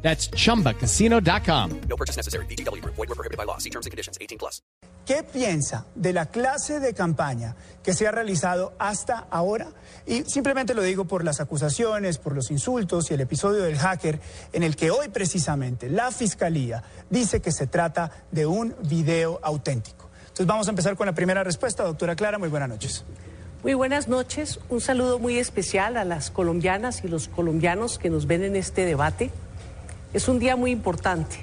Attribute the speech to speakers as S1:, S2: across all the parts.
S1: That's chumbacasino.com.
S2: No purchase necessary. BGW. Void were prohibited by law. See terms and conditions. 18 plus.
S3: ¿Qué piensa de la clase de campaña que se ha realizado hasta ahora? Y simplemente lo digo por las acusaciones, por los insultos y el episodio del hacker en el que hoy precisamente la Fiscalía dice que se trata de un video auténtico. Entonces vamos a empezar con la primera respuesta. Doctora Clara, muy buenas noches.
S4: Muy buenas noches. Un saludo muy especial a las colombianas y los colombianos que nos ven en este debate. Es un día muy importante.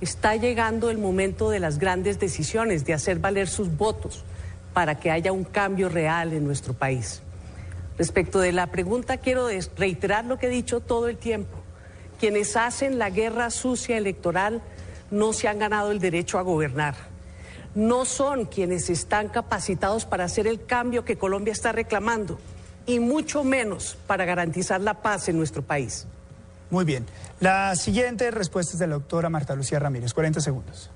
S4: Está llegando el momento de las grandes decisiones, de hacer valer sus votos para que haya un cambio real en nuestro país. Respecto de la pregunta, quiero reiterar lo que he dicho todo el tiempo. Quienes hacen la guerra sucia electoral no se han ganado el derecho a gobernar. No son quienes están capacitados para hacer el cambio que Colombia está reclamando y mucho menos para garantizar la paz en nuestro país.
S3: Muy bien. La siguiente respuesta es de la doctora Marta Lucía Ramírez. 40 segundos.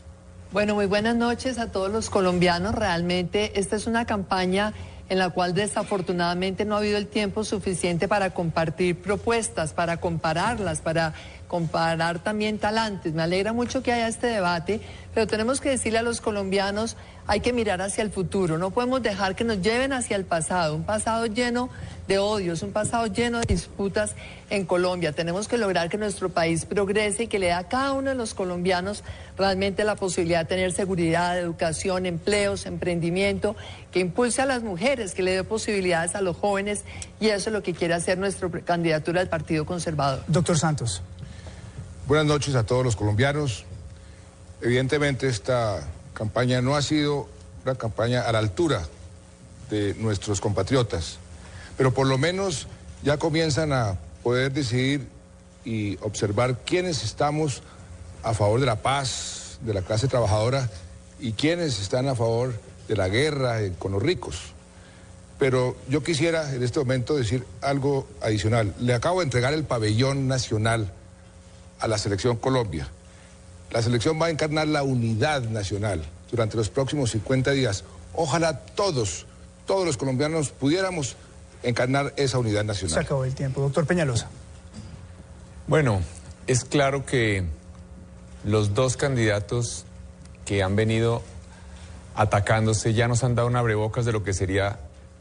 S5: Bueno, muy buenas noches a todos los colombianos. Realmente esta es una campaña en la cual desafortunadamente no ha habido el tiempo suficiente para compartir propuestas, para compararlas, para comparar también talantes. Me alegra mucho que haya este debate, pero tenemos que decirle a los colombianos, hay que mirar hacia el futuro, no podemos dejar que nos lleven hacia el pasado, un pasado lleno de odios, un pasado lleno de disputas en Colombia. Tenemos que lograr que nuestro país progrese y que le dé a cada uno de los colombianos realmente la posibilidad de tener seguridad, educación, empleos, emprendimiento, que impulse a las mujeres, que le dé posibilidades a los jóvenes y eso es lo que quiere hacer nuestra candidatura del Partido Conservador.
S3: Doctor Santos.
S6: Buenas noches a todos los colombianos. Evidentemente esta campaña no ha sido una campaña a la altura de nuestros compatriotas, pero por lo menos ya comienzan a poder decidir y observar quiénes estamos a favor de la paz, de la clase trabajadora y quiénes están a favor de la guerra con los ricos. Pero yo quisiera en este momento decir algo adicional. Le acabo de entregar el pabellón nacional a la selección Colombia. La selección va a encarnar la unidad nacional durante los próximos 50 días. Ojalá todos, todos los colombianos pudiéramos encarnar esa unidad nacional.
S3: Se acabó el tiempo. Doctor Peñalosa.
S7: Bueno, es claro que los dos candidatos que han venido atacándose ya nos han dado un abrebocas de lo que sería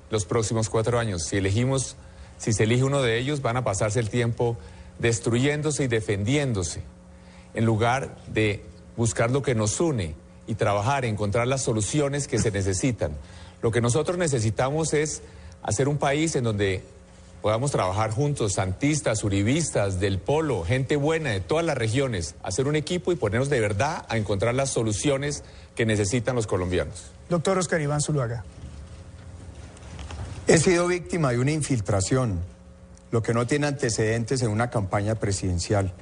S7: los próximos cuatro años. Si elegimos, si se elige uno de ellos, van a pasarse el tiempo destruyéndose y defendiéndose, en lugar de buscar lo que nos une y trabajar, encontrar las soluciones que se necesitan. Lo que nosotros necesitamos es hacer un país en donde podamos trabajar juntos, santistas, uribistas, del polo, gente buena de todas las regiones, hacer un equipo y ponernos de verdad a encontrar las soluciones que necesitan los colombianos.
S3: Doctor Oscar Iván Zuluaga.
S8: He sido víctima de una infiltración, lo que no tiene antecedentes en una campaña presidencial.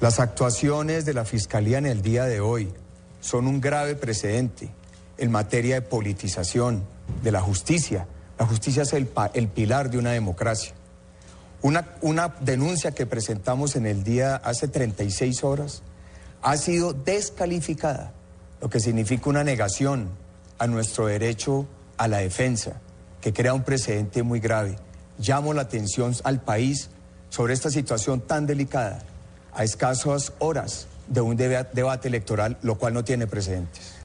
S8: Las actuaciones de la Fiscalía en el día de hoy son un grave precedente en materia de politización de la justicia. La justicia es el, el pilar de una democracia. Una, una denuncia que presentamos en el día hace 36 horas ha sido descalificada, lo que significa una negación a nuestro derecho a la defensa, que crea un precedente muy grave. Llamo la atención al país sobre esta situación tan delicada a escasas horas de un debate electoral, lo cual no tiene precedentes.